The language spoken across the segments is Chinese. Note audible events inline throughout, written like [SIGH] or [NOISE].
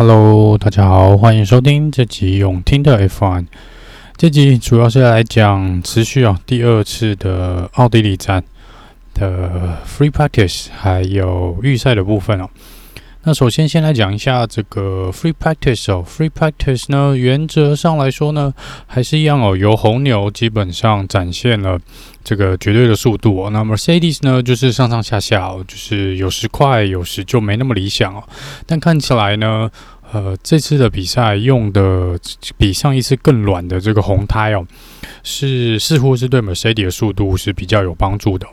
Hello，大家好，欢迎收听这集永听的 F1。这集主要是来讲持续啊第二次的奥地利站的 Free Practice，还有预赛的部分哦。那首先先来讲一下这个 Free Practice 哦，Free Practice 呢，原则上来说呢，还是一样哦，由红牛基本上展现了这个绝对的速度哦。那 Mercedes 呢，就是上上下下哦，就是有时快，有时就没那么理想哦。但看起来呢，呃，这次的比赛用的比上一次更软的这个红胎哦，是似乎是对 Mercedes 的速度是比较有帮助的。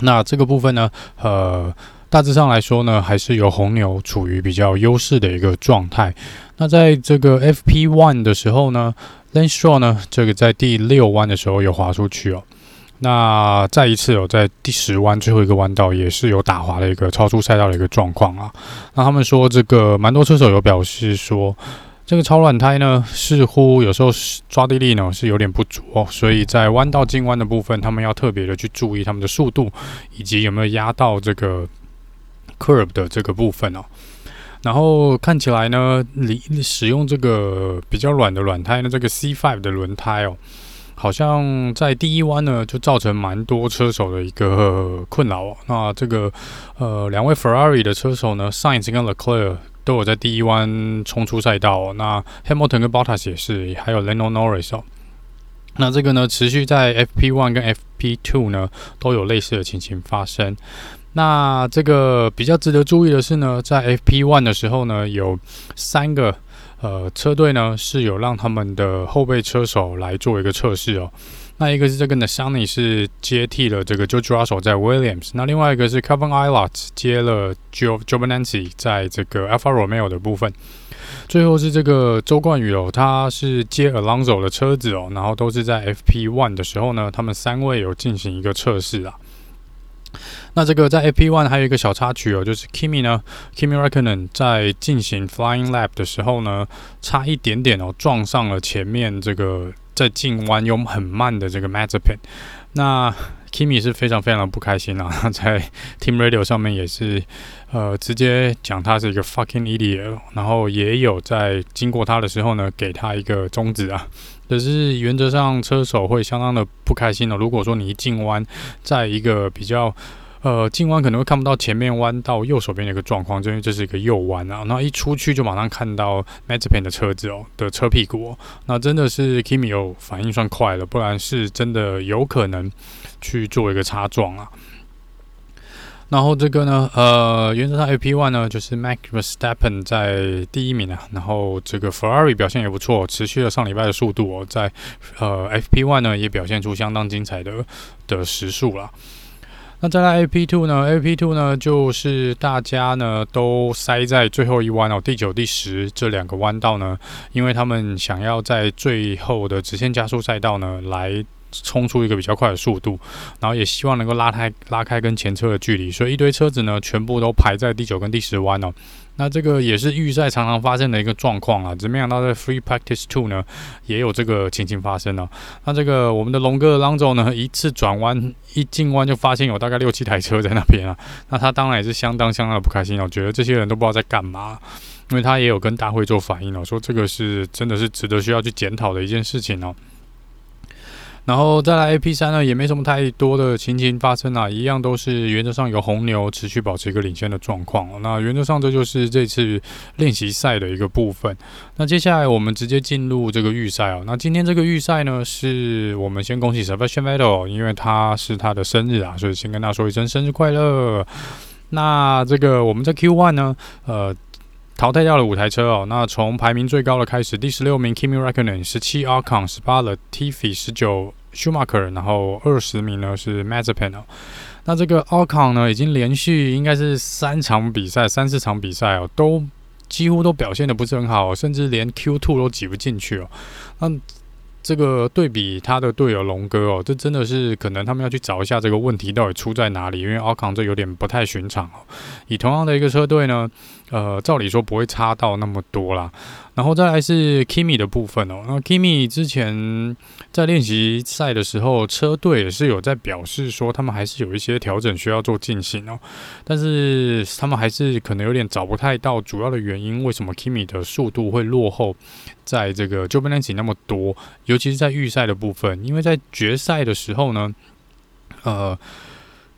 那这个部分呢，呃。大致上来说呢，还是由红牛处于比较优势的一个状态。那在这个 FP1 的时候呢，Lanstrom 呢，这个在第六弯的时候有滑出去哦。那再一次有在第十弯最后一个弯道也是有打滑的一个超出赛道的一个状况啊。那他们说这个蛮多车手有表示说，这个超软胎呢，似乎有时候抓地力呢是有点不足哦，所以在弯道进弯的部分，他们要特别的去注意他们的速度以及有没有压到这个。Curb 的这个部分哦，然后看起来呢，你使用这个比较软的软胎呢，这个 C5 的轮胎哦，好像在第一弯呢就造成蛮多车手的一个困扰哦。那这个呃，两位 Ferrari 的车手呢，Sainz 跟 Leclerc 都有在第一弯冲出赛道。那 Hamilton 跟 Bottas 也是，还有 Lando Norris 哦。那这个呢，持续在 FP1 跟 FP2 呢都有类似的情形发生。那这个比较值得注意的是呢，在 FP1 的时候呢，有三个呃车队呢是有让他们的后备车手来做一个测试哦。那一个是这个 Nastani 是接替了这个 j o j o Russell 在 Williams，那另外一个是 Kevin Aylott 接了 Joe Giovinazzi 在这个 Alfa Romeo 的部分。最后是这个周冠宇哦，他是接 Alonso 的车子哦，然后都是在 FP1 的时候呢，他们三位有进行一个测试啊。那这个在 FP1 还有一个小插曲哦，就是 Kimi 呢，Kimi r e c k o n e n 在进行 Flying Lap 的时候呢，差一点点哦撞上了前面这个在进弯又很慢的这个 Mazepin。那 Kimi 是非常非常的不开心啊，[LAUGHS] 在 Team Radio 上面也是呃直接讲他是一个 fucking idiot，然后也有在经过他的时候呢，给他一个终止啊。可是原则上车手会相当的不开心的。如果说你一进弯，在一个比较呃进弯可能会看不到前面弯道右手边的一个状况，因为这是一个右弯啊，那一出去就马上看到 Mazepin 的车子哦的车屁股，哦，那真的是 Kimi 有反应算快了，不然是真的有可能去做一个擦撞啊。然后这个呢，呃，原则上 FP1 呢，就是 Max Verstappen 在第一名啊。然后这个 Ferrari 表现也不错，持续了上礼拜的速度哦，在呃 FP1 呢也表现出相当精彩的的时速了。那再来 A P two 呢？A P two 呢就是大家呢都塞在最后一弯哦，第九、第十这两个弯道呢，因为他们想要在最后的直线加速赛道呢来。冲出一个比较快的速度，然后也希望能够拉开拉开跟前车的距离，所以一堆车子呢全部都排在第九跟第十弯哦。那这个也是预赛常常发生的一个状况啊，只没想到在 Free Practice Two 呢也有这个情形发生哦。那这个我们的龙哥 Alonso 呢，一次转弯一进弯就发现有大概六七台车在那边啊，那他当然也是相当相当的不开心哦，觉得这些人都不知道在干嘛，因为他也有跟大会做反应哦，说这个是真的是值得需要去检讨的一件事情哦。然后再来 AP 三呢，也没什么太多的情形发生啊，一样都是原则上有红牛持续保持一个领先的状况。那原则上这就是这次练习赛的一个部分。那接下来我们直接进入这个预赛哦。那今天这个预赛呢，是我们先恭喜 Sebastian Vettel，因为他是他的生日啊，所以先跟他说一声生日快乐。那这个我们在 Q One 呢，呃。淘汰掉了五台车哦，那从排名最高的开始，第十六名 Kimi Räikkönen，十七 Ocon，十八的 Tiffi，十九 Schumacher，然后二十名呢是 Mazepin。那这个 Ocon 呢，已经连续应该是三场比赛，三四场比赛哦，都几乎都表现得不是很好，甚至连 Q2 都挤不进去哦。那这个对比他的队友龙哥哦，这真的是可能他们要去找一下这个问题到底出在哪里，因为奥康这有点不太寻常哦。以同样的一个车队呢，呃，照理说不会差到那么多啦。然后再来是 Kimi 的部分哦。那 Kimi 之前在练习赛的时候，车队也是有在表示说，他们还是有一些调整需要做进行哦。但是他们还是可能有点找不太到主要的原因，为什么 Kimi 的速度会落后在这个 Giovinazzi 那么多，尤其是在预赛的部分，因为在决赛的时候呢，呃。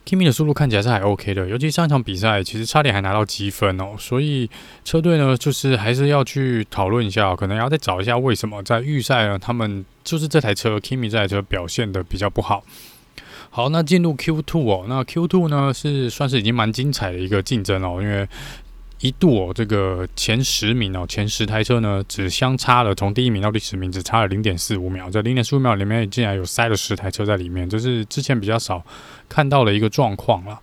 Kimi 的速度看起来是还 OK 的，尤其上一场比赛其实差点还拿到积分哦，所以车队呢就是还是要去讨论一下，可能要再找一下为什么在预赛呢他们就是这台车 Kimi 这台车表现的比较不好。好，那进入 Q2 哦，那 Q2 呢是算是已经蛮精彩的一个竞争哦，因为。一度哦，这个前十名哦，前十台车呢，只相差了从第一名到第十名，只差了零点四五秒。在零点四五秒里面，竟然有塞了十台车在里面，这是之前比较少看到的一个状况了。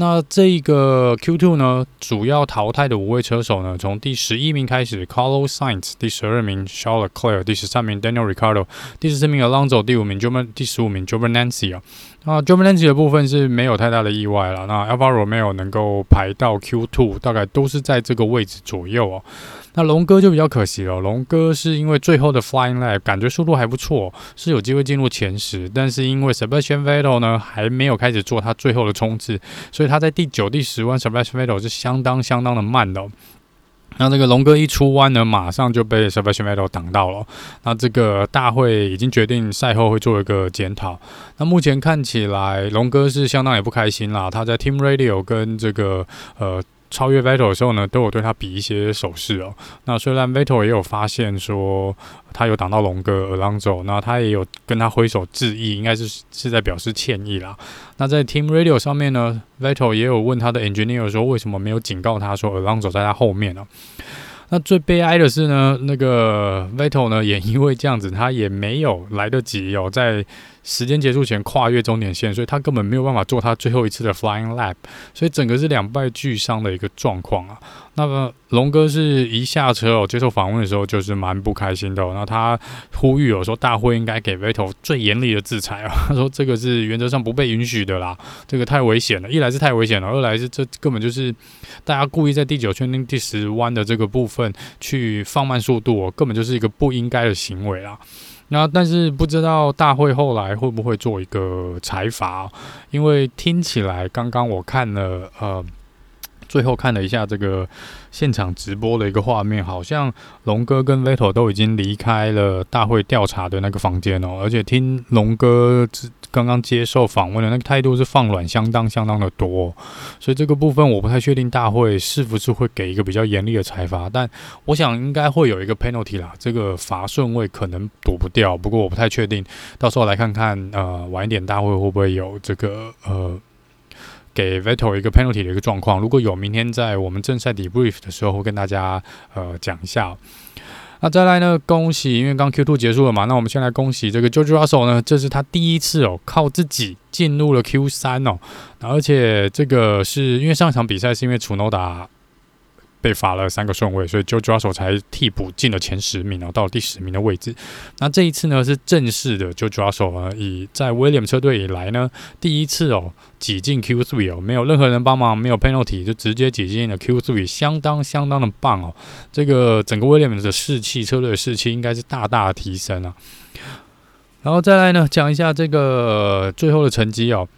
那这个 Q2 呢，主要淘汰的五位车手呢，从第十一名开始，Carlos Sainz，第十二名 Charles Leclerc，第十三名 Daniel Ricciardo，第十四名 Alonso，第五名 Jovin，第十五名 j o v a n a n c i 啊。那 j o v a n a n c i 的部分是没有太大的意外了。那 Alfa Romeo 能够排到 Q2，大概都是在这个位置左右哦。那龙哥就比较可惜了，龙哥是因为最后的 Flying Lap 感觉速度还不错，是有机会进入前十，但是因为 Sebastian Vettel 呢还没有开始做他最后的冲刺，所以他在第九、第十弯 Sebastian Vettel 是相当相当的慢的哦。那这个龙哥一出弯呢，马上就被 Sebastian Vettel 挡到了。那这个大会已经决定赛后会做一个检讨。那目前看起来，龙哥是相当也不开心啦。他在 Team Radio 跟这个呃。超越 Vettel 的时候呢，都有对他比一些手势哦。那虽然 Vettel 也有发现说他有挡到龙哥 Alonso，那他也有跟他挥手致意，应该是是在表示歉意啦。那在 Team Radio 上面呢，Vettel 也有问他的 engineer 说，为什么没有警告他说 Alonso 在他后面呢？那最悲哀的是呢，那个 Vettel 呢，也因为这样子，他也没有来得及哦，在时间结束前跨越终点线，所以他根本没有办法做他最后一次的 Flying Lap，所以整个是两败俱伤的一个状况啊。那么龙哥是一下车哦，接受访问的时候就是蛮不开心的。那他呼吁我说大会应该给 Vettel 最严厉的制裁啊。[LAUGHS] 他说这个是原则上不被允许的啦，这个太危险了。一来是太危险了，二来是这根本就是大家故意在第九圈第十弯的这个部分去放慢速度哦，根本就是一个不应该的行为啦。那但是不知道大会后来会不会做一个裁罚，因为听起来刚刚我看了呃。最后看了一下这个现场直播的一个画面，好像龙哥跟 Vettel 都已经离开了大会调查的那个房间哦，而且听龙哥刚刚接受访问的那个态度是放软相当相当的多，所以这个部分我不太确定大会是不是会给一个比较严厉的裁罚，但我想应该会有一个 penalty 啦，这个罚顺位可能躲不掉，不过我不太确定，到时候来看看呃晚一点大会会不会有这个呃。给 Vettel 一个 penalty 的一个状况，如果有，明天在我们正赛 debrief 的时候会跟大家呃讲一下。那再来呢，恭喜，因为刚 Q2 结束了嘛，那我们先来恭喜这个 Jojo Russell 呢，这是他第一次哦靠自己进入了 Q3 哦，而且这个是因为上场比赛是因为楚诺达。被罚了三个顺位，所以 George Russell 才替补进了前十名，然后到了第十名的位置。那这一次呢，是正式的 George Russell 啊，以在 Williams 车队以来呢，第一次哦挤进 Q3 哦，没有任何人帮忙，没有 penalty 就直接挤进了 Q3，相当相当的棒哦。这个整个 Williams 的士气，车队的士气应该是大大提升啊。然后再来呢，讲一下这个最后的成绩哦。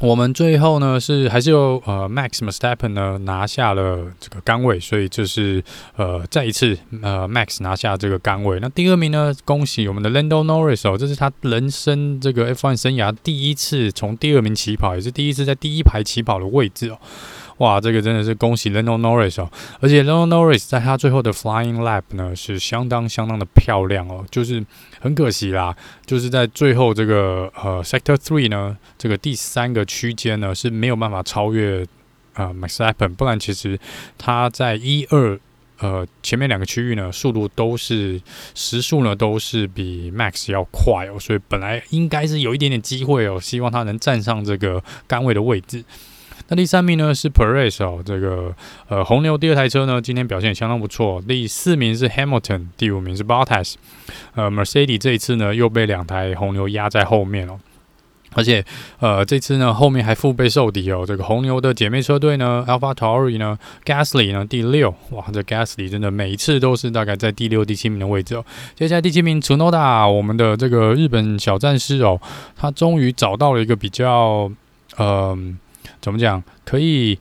我们最后呢是还是由呃 Max m e s t a p p e n 呢拿下了这个杆位，所以这是呃再一次呃 Max 拿下这个杆位。那第二名呢，恭喜我们的 Lando Norris 哦，这是他人生这个 F1 生涯第一次从第二名起跑，也是第一次在第一排起跑的位置哦。哇，这个真的是恭喜 Lando Norris 哦！而且 Lando Norris 在他最后的 Flying Lap 呢，是相当相当的漂亮哦。就是很可惜啦，就是在最后这个呃 Sector Three 呢，这个第三个区间呢是没有办法超越呃 Max a p p e n 不然其实他在一二呃前面两个区域呢，速度都是时速呢都是比 Max 要快哦，所以本来应该是有一点点机会哦，希望他能站上这个杆位的位置。那第三名呢是 Perez 哦，这个呃红牛第二台车呢今天表现也相当不错。第四名是 Hamilton，第五名是 Bottas。呃，Mercedes 这一次呢又被两台红牛压在后面哦。而且，呃，这次呢，后面还腹背受敌哦。这个红牛的姐妹车队呢，AlphaTauri 呢，Gasly 呢，第六，哇，这 Gasly 真的每一次都是大概在第六、第七名的位置哦。接下来第七名，Tsunoda，我们的这个日本小战士哦，他终于找到了一个比较，呃，怎么讲，可以。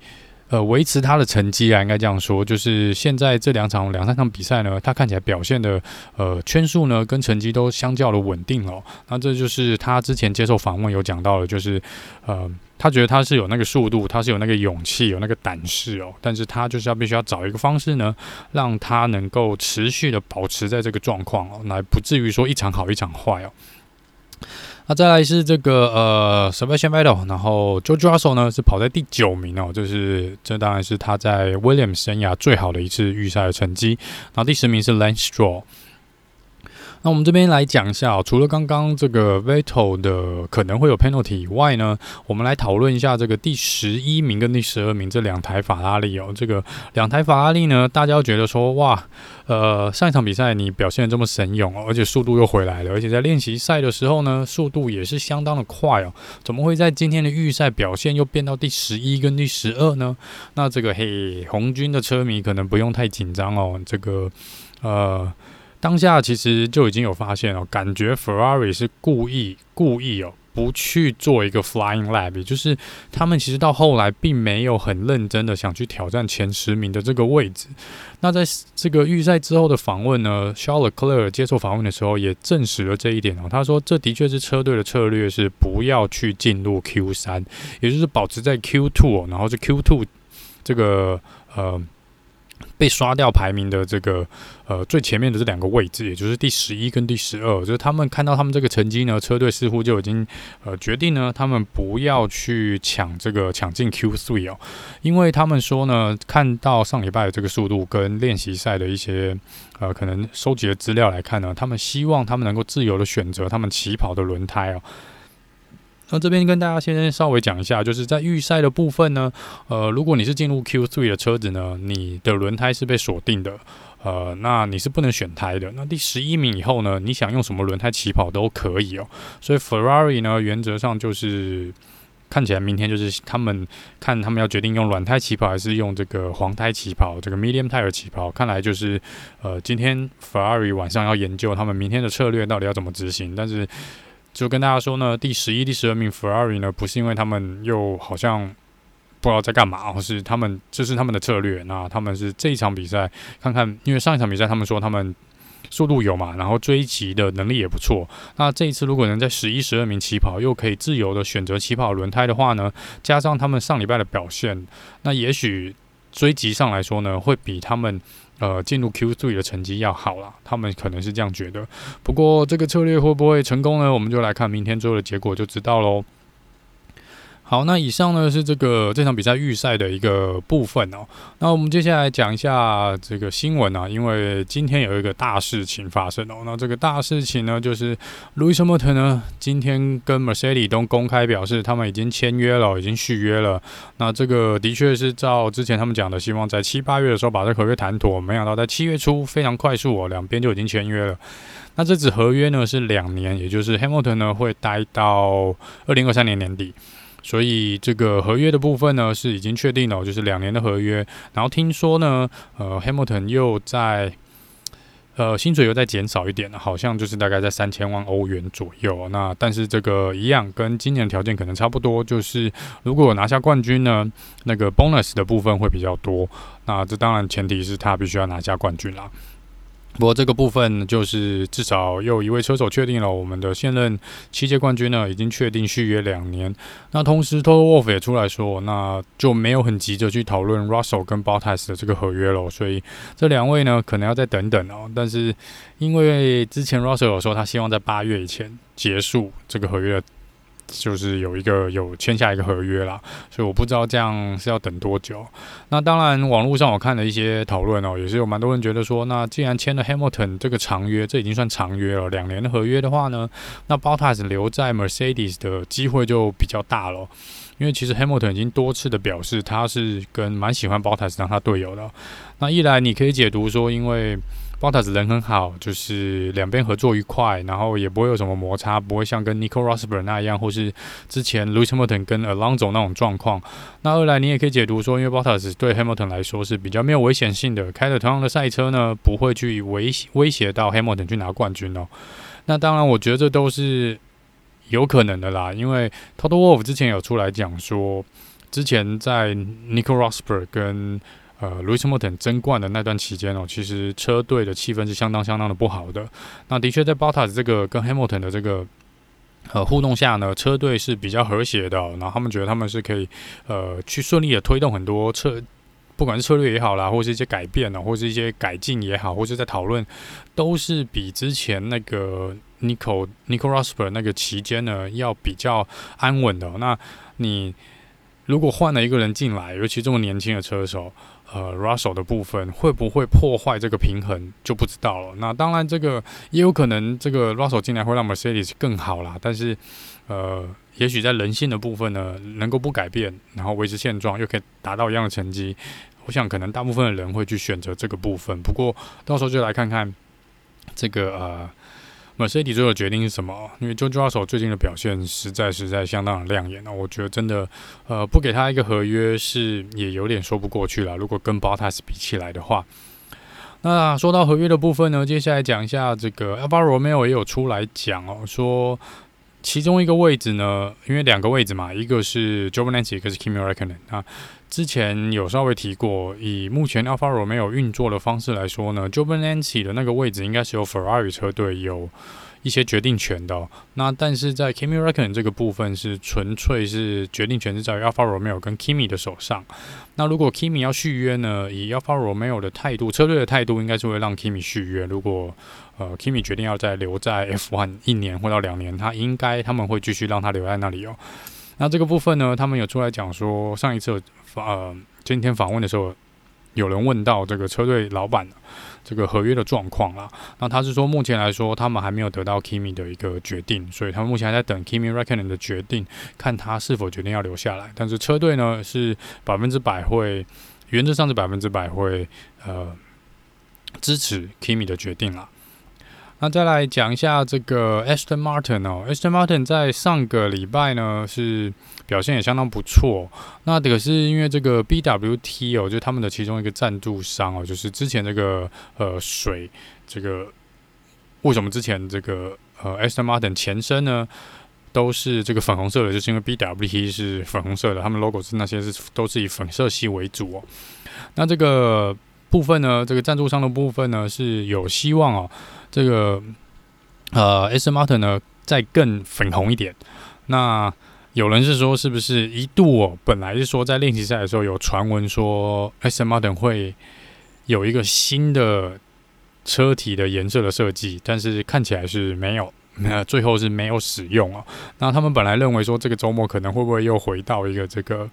呃，维持他的成绩啊，应该这样说，就是现在这两场两三场比赛呢，他看起来表现的呃圈数呢跟成绩都相较的稳定哦。那这就是他之前接受访问有讲到的，就是呃，他觉得他是有那个速度，他是有那个勇气，有那个胆识哦，但是他就是要必须要找一个方式呢，让他能够持续的保持在这个状况哦，来不至于说一场好一场坏哦。那再来是这个呃，Sebastian Vettel，然后 j o j o Russell 呢是跑在第九名哦，就是这当然是他在 Williams 生涯最好的一次预赛的成绩。然后第十名是 Lance Stroll。那我们这边来讲一下哦，除了刚刚这个 Vettel 的可能会有 penalty 以外呢，我们来讨论一下这个第十一名跟第十二名这两台法拉利哦。这个两台法拉利呢，大家觉得说哇，呃，上一场比赛你表现得这么神勇哦，而且速度又回来了，而且在练习赛的时候呢，速度也是相当的快哦，怎么会在今天的预赛表现又变到第十一跟第十二呢？那这个嘿，红军的车迷可能不用太紧张哦，这个呃。当下其实就已经有发现哦，感觉 Ferrari 是故意故意哦，不去做一个 Flying Lab，也就是他们其实到后来并没有很认真的想去挑战前十名的这个位置。那在这个预赛之后的访问呢，Charles Leclerc 接受访问的时候也证实了这一点哦。他说，这的确是车队的策略是不要去进入 Q 三，也就是保持在 Q two 哦，然后是 Q two 这个呃。被刷掉排名的这个呃最前面的这两个位置，也就是第十一跟第十二，就是他们看到他们这个成绩呢，车队似乎就已经呃决定呢，他们不要去抢这个抢进 Q3 哦，因为他们说呢，看到上礼拜的这个速度跟练习赛的一些呃可能收集的资料来看呢，他们希望他们能够自由的选择他们起跑的轮胎哦。那这边跟大家先稍微讲一下，就是在预赛的部分呢，呃，如果你是进入 Q3 的车子呢，你的轮胎是被锁定的，呃，那你是不能选胎的。那第十一名以后呢，你想用什么轮胎起跑都可以哦。所以 Ferrari 呢，原则上就是看起来明天就是他们看他们要决定用软胎起跑还是用这个黄胎起跑，这个 Medium Tire 起跑，看来就是呃，今天 Ferrari 晚上要研究他们明天的策略到底要怎么执行，但是。就跟大家说呢，第十一、第十二名 Ferrari 呢，不是因为他们又好像不知道在干嘛，而是他们这是他们的策略。那他们是这一场比赛看看，因为上一场比赛他们说他们速度有嘛，然后追击的能力也不错。那这一次如果能在十一、十二名起跑，又可以自由的选择起跑轮胎的话呢，加上他们上礼拜的表现，那也许追击上来说呢，会比他们。呃，进入 Q3 的成绩要好了，他们可能是这样觉得。不过这个策略会不会成功呢？我们就来看明天最后的结果就知道喽。好，那以上呢是这个这场比赛预赛的一个部分哦。那我们接下来讲一下这个新闻啊，因为今天有一个大事情发生哦。那这个大事情呢，就是 Lewis Hamilton 呢今天跟 Mercedes 都公开表示，他们已经签约了，已经续约了。那这个的确是照之前他们讲的，希望在七八月的时候把这合约谈妥。没想到在七月初非常快速哦，两边就已经签约了。那这纸合约呢是两年，也就是 Hamilton 呢会待到二零二三年年底。所以这个合约的部分呢是已经确定了，就是两年的合约。然后听说呢，呃，Hamilton 又在呃薪水又在减少一点，好像就是大概在三千万欧元左右。那但是这个一样，跟今年的条件可能差不多，就是如果拿下冠军呢，那个 bonus 的部分会比较多。那这当然前提是他必须要拿下冠军啦。不过这个部分就是至少又一位车手确定了，我们的现任七届冠军呢已经确定续约两年。那同时，Toto Wolff 也出来说，那就没有很急着去讨论 Russell 跟 Bottas 的这个合约了。所以这两位呢可能要再等等哦。但是因为之前 Russell 有说他希望在八月以前结束这个合约。就是有一个有签下一个合约啦，所以我不知道这样是要等多久。那当然，网络上我看了一些讨论哦，也是有蛮多人觉得说，那既然签了 Hamilton 这个长约，这已经算长约了，两年的合约的话呢，那 Bottas 留在 Mercedes 的机会就比较大了。因为其实 Hamilton 已经多次的表示，他是跟蛮喜欢 Bottas 当他队友的。那一来你可以解读说，因为 Bottas 人很好，就是两边合作愉快，然后也不会有什么摩擦，不会像跟 Nico Rosberg 那样，或是之前 Lewis Hamilton 跟 Alonso 那种状况。那二来你也可以解读说，因为 Bottas 对 Hamilton 来说是比较没有危险性的，开着同样的赛车呢，不会去威威胁到 Hamilton 去拿冠军哦。那当然，我觉得这都是有可能的啦，因为 Toto Wolff 之前有出来讲说，之前在 Nico Rosberg 跟呃，Lewis Hamilton 争冠的那段期间哦，其实车队的气氛是相当相当的不好的。那的确在 Bottas 这个跟 Hamilton 的这个呃互动下呢，车队是比较和谐的哦。然后他们觉得他们是可以呃去顺利的推动很多车，不管是策略也好啦，或是一些改变啊，或是一些改进也好，或是在讨论，都是比之前那个 Nico Nico Rosberg 那个期间呢要比较安稳的。那你如果换了一个人进来，尤其这么年轻的车手。呃，Russell 的部分会不会破坏这个平衡就不知道了。那当然，这个也有可能，这个 Russell 进来会让 Mercedes 更好啦。但是，呃，也许在人性的部分呢，能够不改变，然后维持现状，又可以达到一样的成绩。我想，可能大部分的人会去选择这个部分。不过，到时候就来看看这个呃。Mercedes 最后决定是什么？因为 George Russell 最近的表现实在实在相当的亮眼，那我觉得真的，呃，不给他一个合约是也有点说不过去了。如果跟 Bottas 比起来的话，那说到合约的部分呢，接下来讲一下这个 Alfa Romeo 也有出来讲哦，说其中一个位置呢，因为两个位置嘛，一个是 Giovinazzi，一个是 Kimi Räikkönen 啊。之前有稍微提过，以目前 Alfa Romeo 运作的方式来说呢，Giovinazzi 的那个位置应该是由 Ferrari 车队有一些决定权的。那但是在 Kimi Räikkönen 这个部分是纯粹是决定权是在于 Alfa Romeo 跟 Kimi 的手上。那如果 Kimi 要续约呢，以 Alfa Romeo 的态度，车队的态度应该是会让 Kimi 续约。如果呃 Kimi 决定要再留在 F1 一年或到两年，他应该他们会继续让他留在那里哦。那这个部分呢，他们有出来讲说，上一次呃今天访问的时候，有人问到这个车队老板这个合约的状况啦。那他是说，目前来说，他们还没有得到 Kimi 的一个决定，所以他们目前还在等 Kimi Räikkönen 的决定，看他是否决定要留下来。但是车队呢是百分之百会，原则上是百分之百会呃支持 Kimi 的决定啦。那再来讲一下这个 Aston Martin 哦，Aston Martin 在上个礼拜呢是表现也相当不错。那可是因为这个 BWT 哦，就他们的其中一个赞助商哦，就是之前这个呃水这个为什么之前这个呃 Aston Martin 前身呢都是这个粉红色的，就是因为 BWT 是粉红色的，他们 logo 是那些是都是以粉色系为主哦。那这个部分呢，这个赞助商的部分呢是有希望哦。这个呃，Aston Martin 呢，再更粉红一点。那有人是说，是不是一度哦？本来是说在练习赛的时候有传闻说，Aston Martin 会有一个新的车体的颜色的设计，但是看起来是没有，[LAUGHS] 那最后是没有使用哦。那他们本来认为说，这个周末可能会不会又回到一个这个。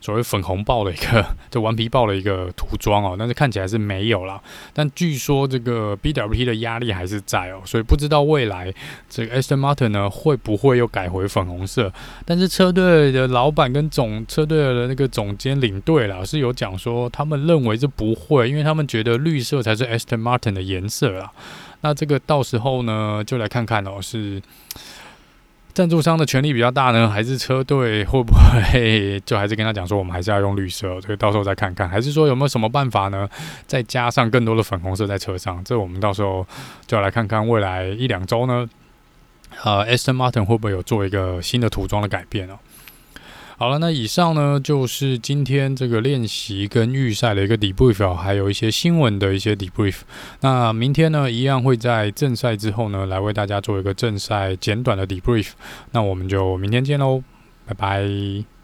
所谓粉红豹的一个，[LAUGHS] 就顽皮豹的一个涂装哦，但是看起来是没有啦。但据说这个 BWT 的压力还是在哦，所以不知道未来这个 Aston Martin 呢会不会又改回粉红色？但是车队的老板跟总车队的那个总监领队啦是有讲说，他们认为是不会，因为他们觉得绿色才是 Aston Martin 的颜色啊。那这个到时候呢，就来看看哦，是。赞助商的权力比较大呢，还是车队会不会 [LAUGHS] 就还是跟他讲说，我们还是要用绿色？这个到时候再看看，还是说有没有什么办法呢？再加上更多的粉红色在车上，这我们到时候就要来看看未来一两周呢，呃，Aston Martin 会不会有做一个新的涂装的改变哦？好了，那以上呢就是今天这个练习跟预赛的一个 debrief，还有一些新闻的一些 debrief。那明天呢，一样会在正赛之后呢，来为大家做一个正赛简短的 debrief。那我们就明天见喽，拜拜。